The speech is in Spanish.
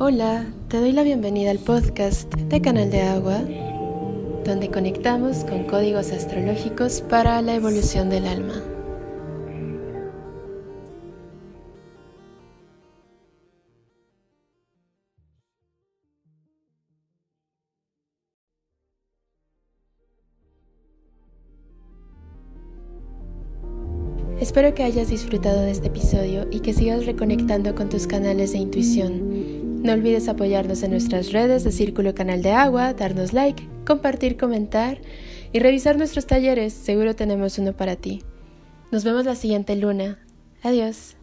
Hola, te doy la bienvenida al podcast de Canal de Agua, donde conectamos con códigos astrológicos para la evolución del alma. Espero que hayas disfrutado de este episodio y que sigas reconectando con tus canales de intuición. No olvides apoyarnos en nuestras redes de Círculo Canal de Agua, darnos like, compartir, comentar y revisar nuestros talleres. Seguro tenemos uno para ti. Nos vemos la siguiente luna. Adiós.